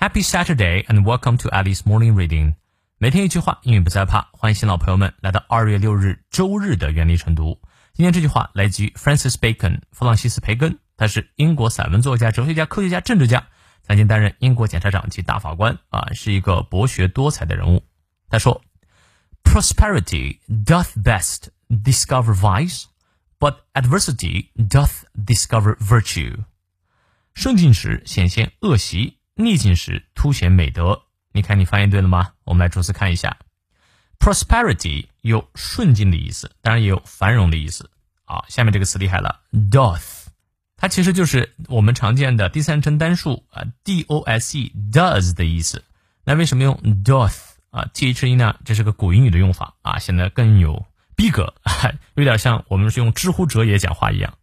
Happy Saturday and welcome to Alice Morning Reading。每天一句话，英语不再怕。欢迎新老朋友们来到二月六日周日的原力晨读。今天这句话来自于 Francis Bacon，弗朗西斯·培根。他是英国散文作家、哲学家、科学家、政治家，曾经担任英国检察长及大法官啊，是一个博学多才的人物。他说：“Prosperity doth best discover vice, but adversity doth discover virtue。”顺境时显现恶习。逆境时凸显美德，你看你翻译对了吗？我们来逐词看一下，prosperity 有顺境的意思，当然也有繁荣的意思啊。下面这个词厉害了，doth，它其实就是我们常见的第三人称单数啊，d o s e does 的意思。那为什么用 doth 啊？t h e 呢？这是个古英语的用法啊，显得更有逼格，有点像我们是用知乎者也讲话一样。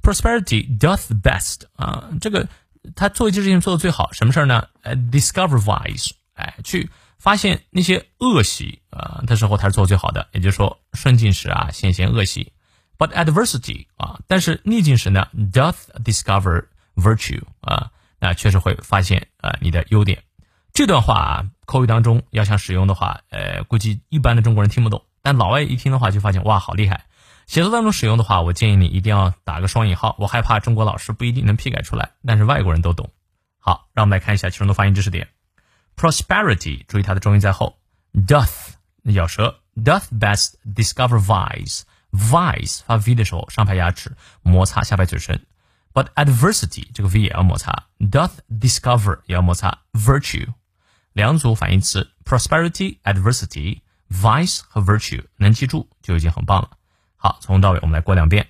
prosperity doth best 啊，这个。他做一件事情做的最好，什么事儿呢？呃，discover vice，哎，去发现那些恶习啊的时候，他是做最好的。也就是说，顺境时啊，显现恶习；but adversity 啊，但是逆境时呢，doth discover virtue 啊，那确实会发现啊你的优点。这段话啊，口语当中要想使用的话，呃，估计一般的中国人听不懂，但老外一听的话就发现哇，好厉害。写作当中使用的话，我建议你一定要打个双引号。我害怕中国老师不一定能批改出来，但是外国人都懂。好，让我们来看一下其中的发音知识点。Prosperity，注意它的重音在后。Doth，咬舌。Doth best discover vice，vice 发 v 的时候上排牙齿摩擦下排嘴唇。But adversity，这个 v 也要摩擦。Doth discover 也要摩擦。Virtue，两组反义词：prosperity，adversity，vice 和 virtue，能记住就已经很棒了。好，从头到尾我们来过两遍。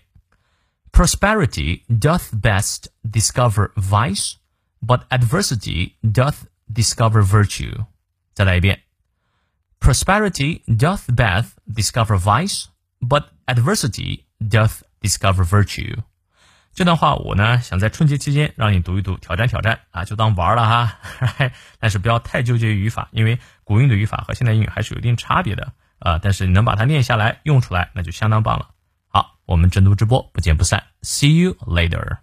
Prosperity doth best discover vice, but adversity doth discover virtue. 再来一遍。Prosperity doth best discover vice, but adversity doth discover virtue. 这段话我呢想在春节期间让你读一读，挑战挑战啊，就当玩了哈。但是不要太纠结于语法，因为古音的语法和现代英语还是有一定差别的。啊，但是你能把它练下来、用出来，那就相当棒了。好，我们真读直播不见不散，See you later。